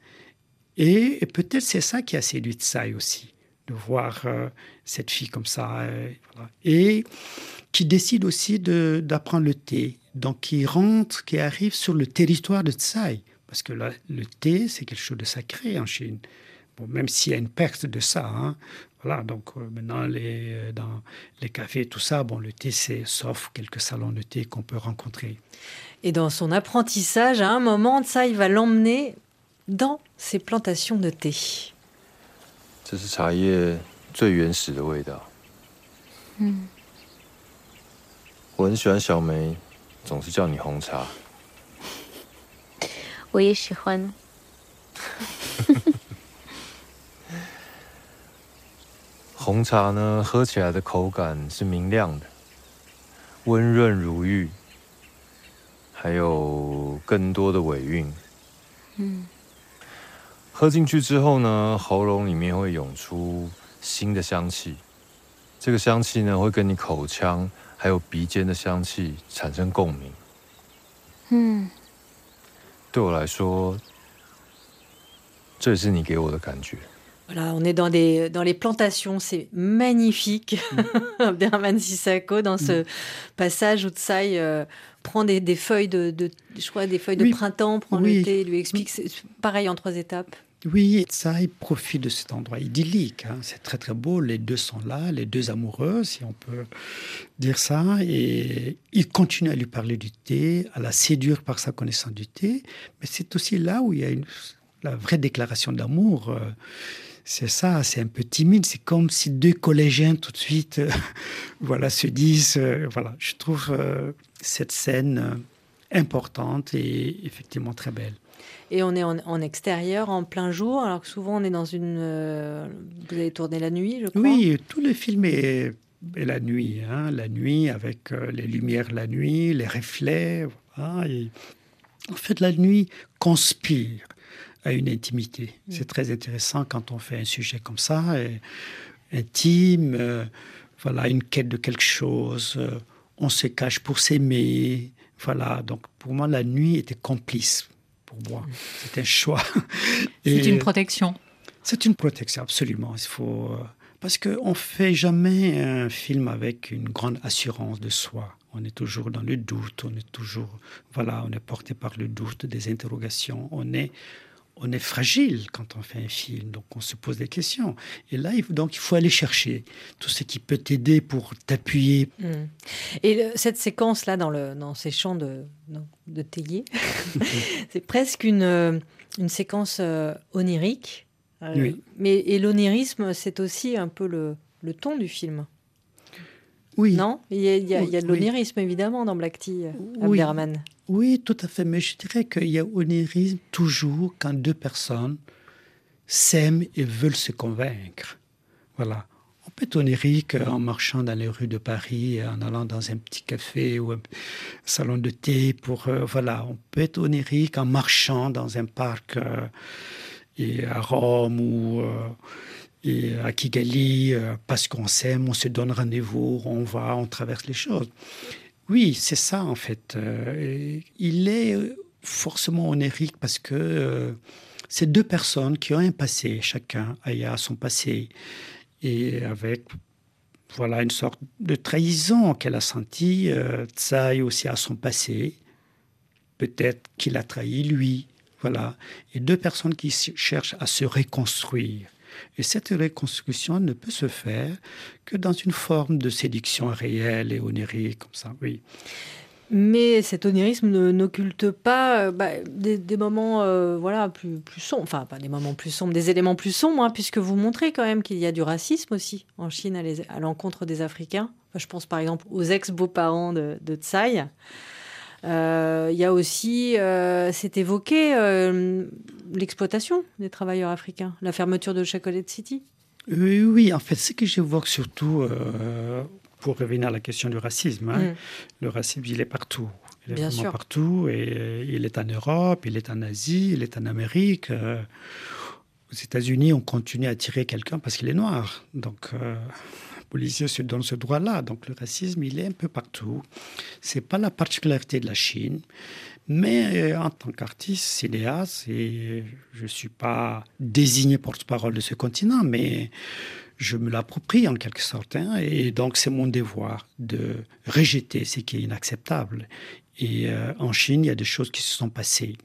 et, peut-être c'est ça qui a séduit Tsai aussi, de voir euh, cette fille comme ça, euh, et qui décide aussi d'apprendre le thé, donc qui rentre, qui arrive sur le territoire de Tsai, parce que le thé, c'est quelque chose de sacré en Chine. Bon, même s'il y a une perte de ça, hein. voilà, donc euh, maintenant, les, euh, dans les cafés, tout ça, bon, le thé, c'est sauf quelques salons de thé qu'on peut rencontrer. Et dans son apprentissage, à un moment, ça, il va l'emmener dans ses plantations de thé. 红茶。呢，喝起来的口感是明亮的，温润如玉，还有更多的尾韵。嗯，喝进去之后呢，喉咙里面会涌出新的香气，这个香气呢，会跟你口腔还有鼻尖的香气产生共鸣。嗯，对我来说，这也是你给我的感觉。Voilà, on est dans, des, dans les plantations, c'est magnifique. Abderrahmane Sissako, dans ce passage où Tsai euh, prend des, des feuilles de, de- je crois, des feuilles de printemps, prend Oui. le thé, lui explique, c'est pareil en trois étapes. Oui, il profite de cet endroit idyllique. hein. C'est très très beau. Les deux sont là, les deux amoureux, si on peut dire ça. Et il continue à lui parler du thé, à la séduire par sa connaissance du thé. Mais c'est aussi là où il y a une, la vraie déclaration d'amour. euh, C'est ça, c'est un peu timide. C'est comme si deux collégiens tout de suite, euh, voilà, se disent. euh, voilà, je trouve euh, cette scène importante et effectivement très belle. Et on est en, en extérieur, en plein jour, alors que souvent on est dans une. vous avez tourné la nuit, je crois. Oui, tout le film est, est la nuit. hein, la nuit avec les lumières la nuit, les reflets. voilà, et en fait, la nuit conspire à une intimité. C'est très intéressant quand on fait un sujet comme ça, et intime, euh, voilà, une quête de quelque chose. euh, on se cache pour s'aimer. Voilà, donc pour moi, la nuit était complice. Pour moi, c'est un choix. C'est une protection. c'est une protection, absolument. Il faut, euh, parce qu'on ne fait jamais un film avec une grande assurance de soi. On est toujours dans le doute, on est toujours, voilà, on est porté par le doute, des interrogations. On est, on est fragile quand on fait un film, donc on se pose des questions. Et là, il, donc, il faut aller chercher tout ce qui peut t'aider pour t'appuyer. Mm. Et le- cette séquence-là, dans, le, dans ces champs de, de, théiers, c'est presque une, euh, une séquence euh, onirique. Euh, Oui. Mais, et l'onirisme, c'est aussi un peu le, le ton du film. Oui. Non? Il y, a, il y a- il y a de Oui. l'onirisme, évidemment, dans Black Tea, euh, Oui. Oui, tout à fait. Mais je dirais qu'il y a onérisme toujours quand deux personnes s'aiment et veulent se convaincre. Voilà. On peut être onirique en marchant dans les rues de Paris, en allant dans un petit café ou un salon de thé. Pour, euh, voilà. On peut être onirique en marchant dans un parc euh, et à Rome ou euh, à Kigali parce qu'on s'aime, on se donne rendez-vous, on va, on traverse les choses. Oui, c'est ça en fait. il est forcément onirique parce que c'est deux personnes qui ont un passé, chacun a son passé et avec voilà une sorte de trahison qu'elle a sentie. Euh, Tsai aussi a son passé. Peut-être qu'il a trahi lui. Voilà. Et deux personnes qui cherchent à se reconstruire. Et cette reconstruction ne peut se faire que dans une forme de séduction réelle et onirique, comme ça, oui. Mais cet onirisme n'occulte pas euh, bah, des, moments euh, voilà, plus, sombres, enfin pas des moments plus sombres, des éléments plus sombres, hein, puisque vous montrez quand même qu'il y a du racisme aussi en Chine à l'encontre des Africains. je pense par exemple aux ex-beaux-parents de, Tsai. Euh, il y a aussi, c'est évoqué, l'exploitation des travailleurs africains, la fermeture de Chocolate City. Oui, oui, en fait, ce que j'évoque surtout pour revenir à la question du racisme, hein. mm. le racisme, il est partout. Il est Bien vraiment sûr. partout. Et euh, il est en Europe, il est en Asie, il est en Amérique. Euh, aux États-Unis, on continue à tirer quelqu'un parce qu'il est noir. Donc, euh, le policier se donne ce droit-là. Donc, le racisme, il est un peu partout. C'est pas la particularité de la Chine. Mais en tant qu'artiste, cinéaste, et je ne suis pas désigné porte-parole de ce continent, mais je me l'approprie en quelque sorte. Hein, et donc, c'est mon devoir de rejeter ce qui est inacceptable. Et euh, en Chine, il y a des choses qui se sont passées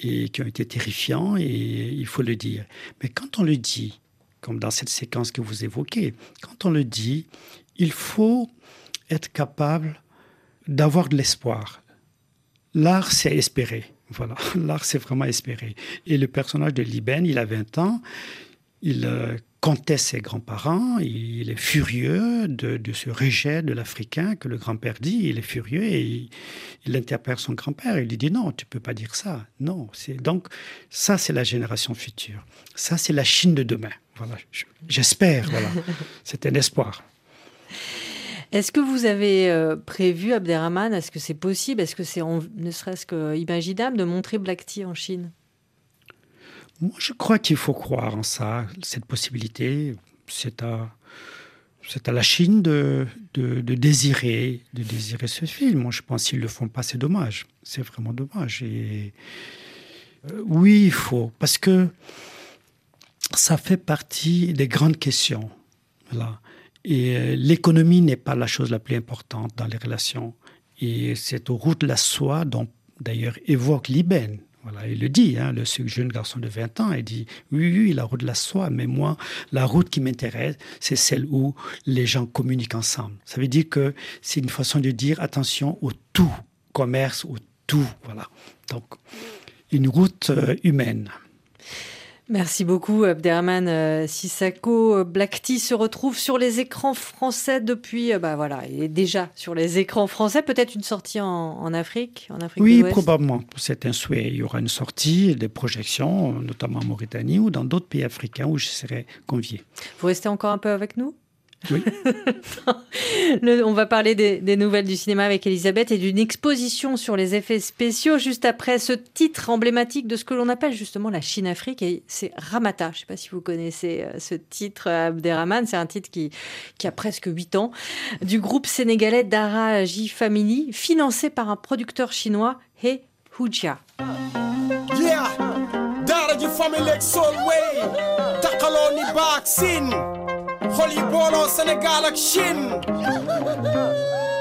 et qui ont été terrifiantes, et il faut le dire. Mais quand on le dit, comme dans cette séquence que vous évoquez, quand on le dit, il faut être capable d'avoir de l'espoir. L'art, c'est espérer. Voilà, l'art, c'est vraiment espérer. Et le personnage de Liben, il a 20 ans, il euh, conteste ses grands-parents, il est furieux de, ce rejet de l'Africain que le grand-père dit, il est furieux et il, interpelle son grand-père, il lui dit non, tu peux pas dire ça, non. Donc ça, c'est la génération future, ça, c'est la Chine de demain. Voilà, j'espère, voilà, c'est un espoir. Est-ce que vous avez euh, prévu, Abderrahman, est-ce que c'est possible, est-ce que c'est ne serait-ce que imaginable de montrer Black Tea en Chine? Moi, je crois qu'il faut croire en ça, cette possibilité. C'est à, c'est à la Chine de, de, désirer, de désirer ce film. Moi, je pense qu'ils ne le font pas, c'est dommage. C'est vraiment dommage. Et euh, oui, il faut, parce que ça fait partie des grandes questions. Voilà. Et euh, l'économie n'est pas la chose la plus importante dans les relations. Et routes de la soie dont d'ailleurs évoque Liben voilà, il le dit, hein, le jeune garçon de 20 ans, il dit oui, oui, la route de la soie, mais moi, la route qui m'intéresse, c'est celle où les gens communiquent ensemble. Ça veut dire que c'est une façon de dire attention au tout, commerce, au tout. Voilà. Donc, une route euh, humaine. Merci beaucoup, Abderrahman euh, Sissako. Black Tea se retrouve sur les écrans français depuis, euh, bah voilà, il est déjà sur les écrans français. Peut-être une sortie en, Afrique, en Afrique Oui, probablement. C'est un souhait. Il y aura une sortie, des projections, notamment en Mauritanie ou dans d'autres pays africains où je serai convié. Vous restez encore un peu avec nous? on va parler des, nouvelles du cinéma avec Elisabeth et d'une exposition sur les effets spéciaux juste après ce titre emblématique de ce que l'on appelle justement la Chine-Afrique et c'est Ramata. Je ne sais pas si vous connaissez euh, ce titre, Abderrahman. C'est un titre qui, qui a presque 8 ans du groupe sénégalais Dara J Family financé par un producteur chinois, He Hujia. Yeah, Dara Family yi booloo Sénégal ak Chine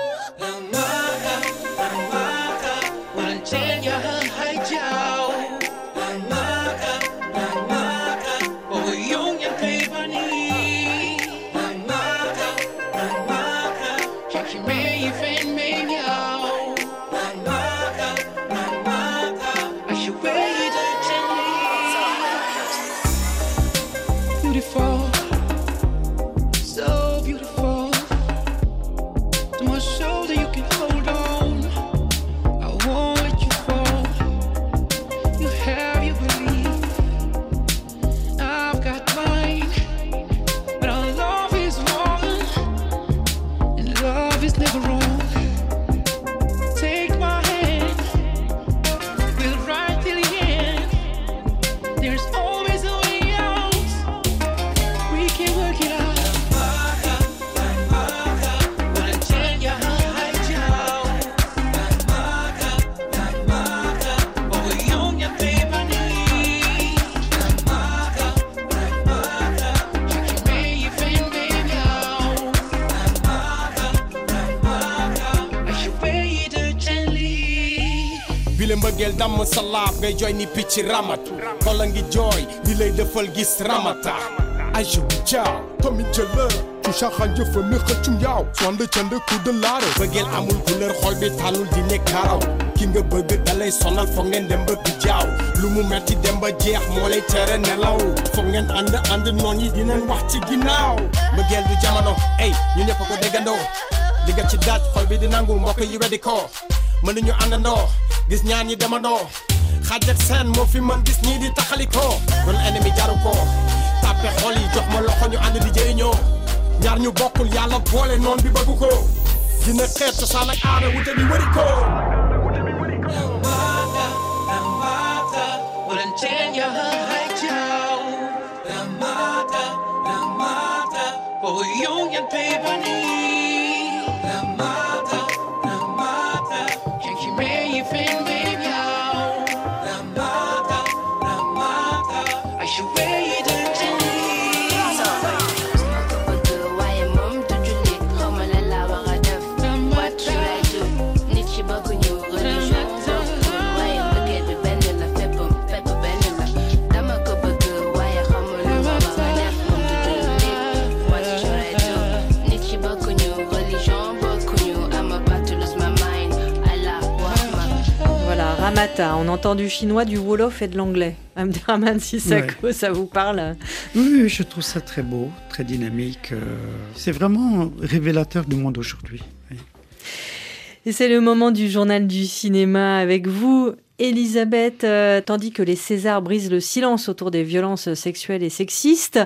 sa laab ngay jooy ni picc ramatu. Xola ngi jooy di lay defal gis ramata. Ay je bu caaw Tommy jëlër ci caaxaan jëfa mi xëccum yaaw. Sonde cënd ku de laare. Bëggeel amul couleur xol bi tànnul di ne karaw. Ki nga bëgg dalay sonal foog ngeen dem ba jaaw. Lu mu metti dem ba jeex moo lay tere nelaw. Foog ngeen ànd ànd noon yi dinañ wax ci ginnaaw. Bëggeel du jamono ey ñu ñëpp ko déggandoo. Li ci daaj xol bi di nangu mbokk yi weddi mënuñu àndandoo gis ñaan ñi demandoo xaaj ak seen moo fi mën gis ñii di taxalikoo kon ennemi jaru ko tàppe xol yi jox ma loxo ñu ànd di jëriñoo ñaar ñu bokkul yàlla boole noon bi bëggu ko dina xeet cosaan ak aada wute bi wëri ko On entend du chinois, du wolof et de l'anglais. Abderrahman Sissako, ça vous parle? Oui, je trouve ça très beau, très dynamique. euh, C'est vraiment révélateur du monde aujourd'hui. oui. Et c'est le moment du journal du cinéma avec vous, Elisabeth. Euh, tandis que les Césars brisent le silence autour des violences sexuelles et sexistes,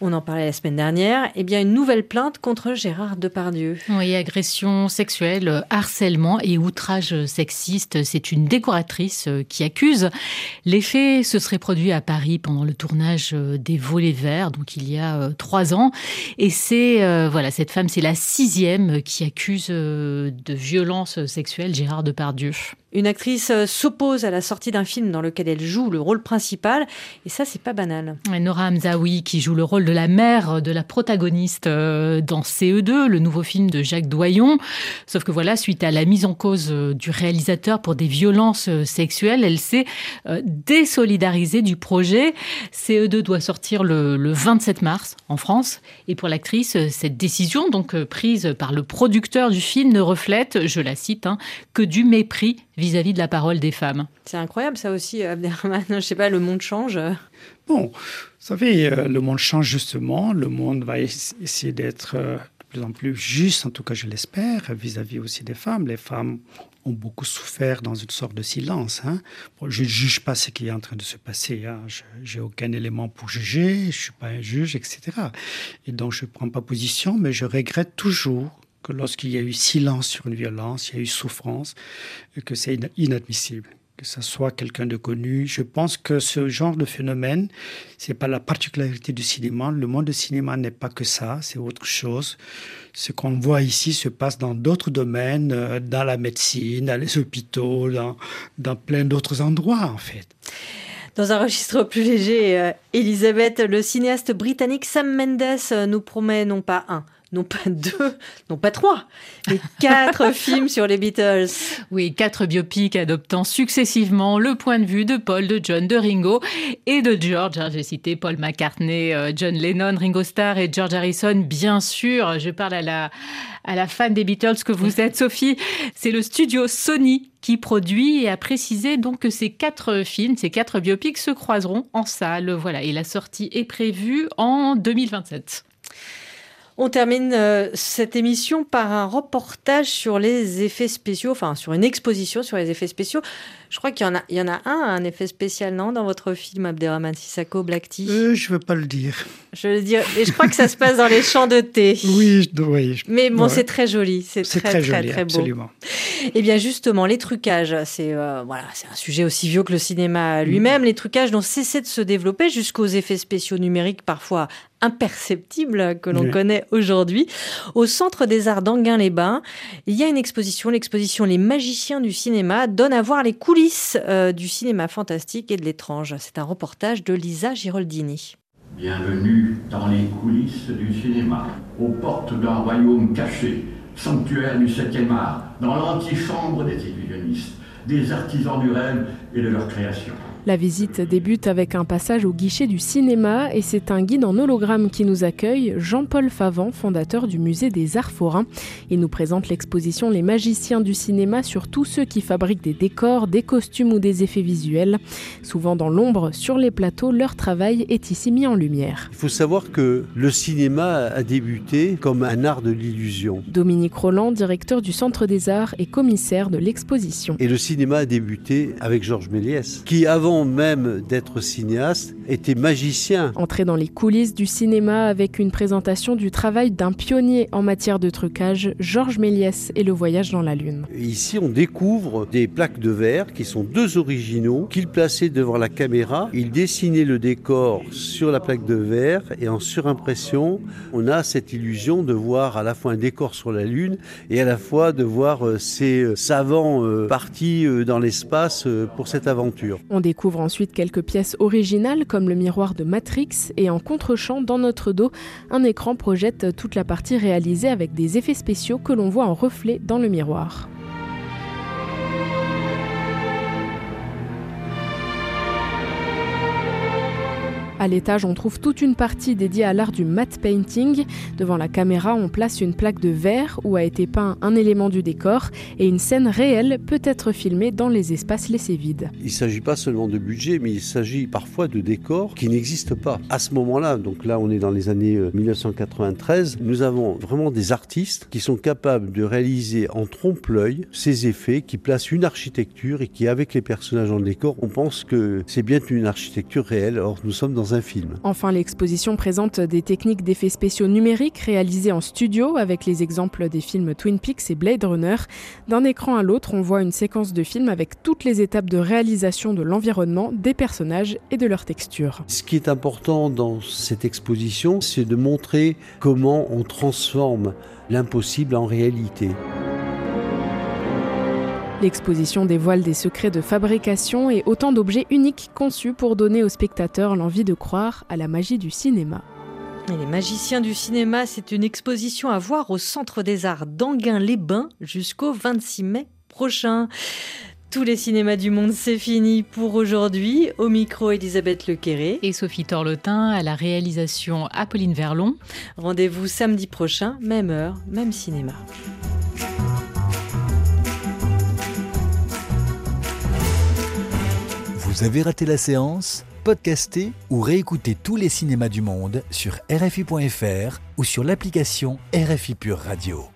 on en parlait la semaine dernière, eh bien une nouvelle plainte contre Gérard Depardieu. Oui, agression sexuelle, harcèlement et outrage sexiste. C'est une décoratrice euh, qui accuse. Les faits se seraient produits à Paris pendant le tournage euh, des Volets Verts, donc il y a trois ans. Et c'est, voilà, cette femme, c'est la sixième qui accuse de violence sexuelle Gérard Depardieu. Une actrice euh, s'oppose à la sortie d'un film dans lequel elle joue le rôle principal, et ça, c'est pas banal. Nora Hamzaoui qui joue le rôle de la mère de la protagoniste euh, dans CE2, le nouveau film de Jacques Doyon. Sauf que voilà, suite à la mise en cause euh, du réalisateur pour des violences euh, sexuelles, elle s'est euh, désolidarisée du projet. CE2 doit sortir le, le 27 mars en France. Et pour l'actrice, euh, cette décision, donc euh, prise par le producteur du film, ne reflète, je la cite, hein, que du mépris vis-à-vis de la parole des femmes. C'est incroyable, ça aussi, euh, Abderrahman. Je sais pas, le monde change. Bon, vous savez, euh, le monde change justement. Le monde va ess- essayer d'être euh, de plus en plus juste, en tout cas je l'espère, vis-à-vis aussi des femmes. Les femmes ont beaucoup souffert dans une sorte de silence. hein. Bon, je ne juge pas ce qui est en train de se passer. hein. Je n'ai aucun élément pour juger, je ne suis pas un juge, etc. Et donc je ne prends pas position, mais je regrette toujours que lorsqu'il y a eu silence sur une violence, il y a eu souffrance, que c'est ina- inadmissible que ce soit quelqu'un de connu. Je pense que ce genre de phénomène, c'est pas la particularité du cinéma. Le monde du cinéma n'est pas que ça, c'est autre chose. Ce qu'on voit ici se passe dans d'autres domaines, euh, dans la médecine, dans les hôpitaux, dans, dans plein d'autres endroits, en fait. Dans un registre plus léger, euh, Elisabeth, le cinéaste britannique Sam Mendes euh, nous promet non pas un, non pas deux, non pas trois, mais quatre films sur les Beatles. Oui, quatre biopics adoptant successivement le point de vue de Paul, de John, de Ringo et de George. hein. J'ai cité Paul McCartney, euh, John Lennon, Ringo Starr et George Harrison, bien sûr. Je parle à la, à la fan des Beatles que vous êtes, Sophie. C'est le studio Sony qui produit et a précisé donc que ces quatre films, ces quatre biopics se croiseront en salle. Voilà, et la sortie est prévue en 2027. On termine euh, cette émission par un reportage sur les effets spéciaux, enfin sur une exposition sur les effets spéciaux. Je crois qu'il y en a, il y en a un, un effet spécial, non, dans votre film Abderrahman Sissako, Black Tea? Euh, je ne veux pas le dire. Je veux dire, et je crois que ça se passe dans les champs de thé. Oui, je- oui. je- Mais bon, ouais. c'est très joli, c'est très, très très, joli, très, beau. absolument. Eh bien, justement, les trucages, c'est euh, voilà, c'est un sujet aussi vieux que le cinéma lui-même. Les trucages n'ont cessé de se développer jusqu'aux effets spéciaux numériques parfois imperceptibles que l'on Oui. connaît aujourd'hui. Au Centre des Arts d'Anguin-les-Bains, il y a une exposition, l'exposition Les magiciens du cinéma, donne à voir les coulisses euh, du cinéma fantastique et de l'étrange. C'est un reportage de Lisa Giroldini. Bienvenue dans les coulisses du cinéma, aux portes d'un royaume caché, sanctuaire du 7e art, dans l'antichambre des illusionnistes, des artisans du rêve et de leur création. La visite débute avec un passage au guichet du cinéma et c'est un guide en hologramme qui nous accueille, Jean-Paul Favant, fondateur du musée des Arts Forains. Il nous présente l'exposition Les magiciens du cinéma sur tous ceux qui fabriquent des décors, des costumes ou des effets visuels. Souvent dans l'ombre, sur les plateaux, leur travail est ici mis en lumière. Il faut savoir que le cinéma a débuté comme un art de l'illusion. Dominique Roland, directeur du Centre des Arts et commissaire de l'exposition. Et le cinéma a débuté avec Georges Méliès, qui avant même d'être cinéaste, était magicien. Entrer dans les coulisses du cinéma avec une présentation du travail d'un pionnier en matière de trucage, Georges Méliès et le voyage dans la Lune. Ici, on découvre des plaques de verre qui sont deux originaux qu'il plaçait devant la caméra. Il dessinait le décor sur la plaque de verre et en surimpression, on a cette illusion de voir à la fois un décor sur la Lune et à la fois de voir euh, ces euh, savants euh, partis dans l'espace pour cette aventure. On découvre ensuite quelques pièces originales comme le miroir de Matrix et en contre-champ dans notre dos, un écran projette toute la partie réalisée avec des effets spéciaux que l'on voit en reflet dans le miroir. À l'étage, on trouve toute une partie dédiée à l'art du matte painting. Devant la caméra, on place une plaque de verre où a été peint un élément du décor et une scène réelle peut être filmée dans les espaces laissés vides. Il ne s'agit pas seulement de budget, mais il s'agit parfois de décors qui n'existent pas. À ce moment-là, donc là on est dans les années 1993, euh, nous avons vraiment des artistes qui sont capables de réaliser en trompe-l'œil ces effets, qui placent une architecture et qui, avec les personnages en décor, on pense que c'est bien une architecture réelle. Or, nous sommes dans un film. Enfin, l'exposition présente des techniques d'effets spéciaux numériques réalisées en studio avec les exemples des films Twin Peaks et Blade Runner. D'un écran à l'autre, on voit une séquence de film avec toutes les étapes de réalisation de l'environnement, des personnages et de leur texture. Ce qui est important dans cette exposition, c'est de montrer comment on transforme l'impossible en réalité. L'exposition dévoile des secrets de fabrication et autant d'objets uniques conçus pour donner aux spectateurs l'envie de croire à la magie du cinéma. les magiciens du cinéma, c'est une exposition à voir au Centre des Arts d'Anguin-les-Bains jusqu'au 26 mai prochain. Tous les cinémas du monde, c'est fini pour aujourd'hui. Au micro, Elisabeth Lequéré. Et Sophie Torlotin à la réalisation Apolline Verlon. Rendez-vous samedi prochain, même heure, même cinéma. Vous avez raté la séance Podcastez ou réécoutez tous les cinémas du monde sur RFI.fr ou sur l'application RFI Pure Radio.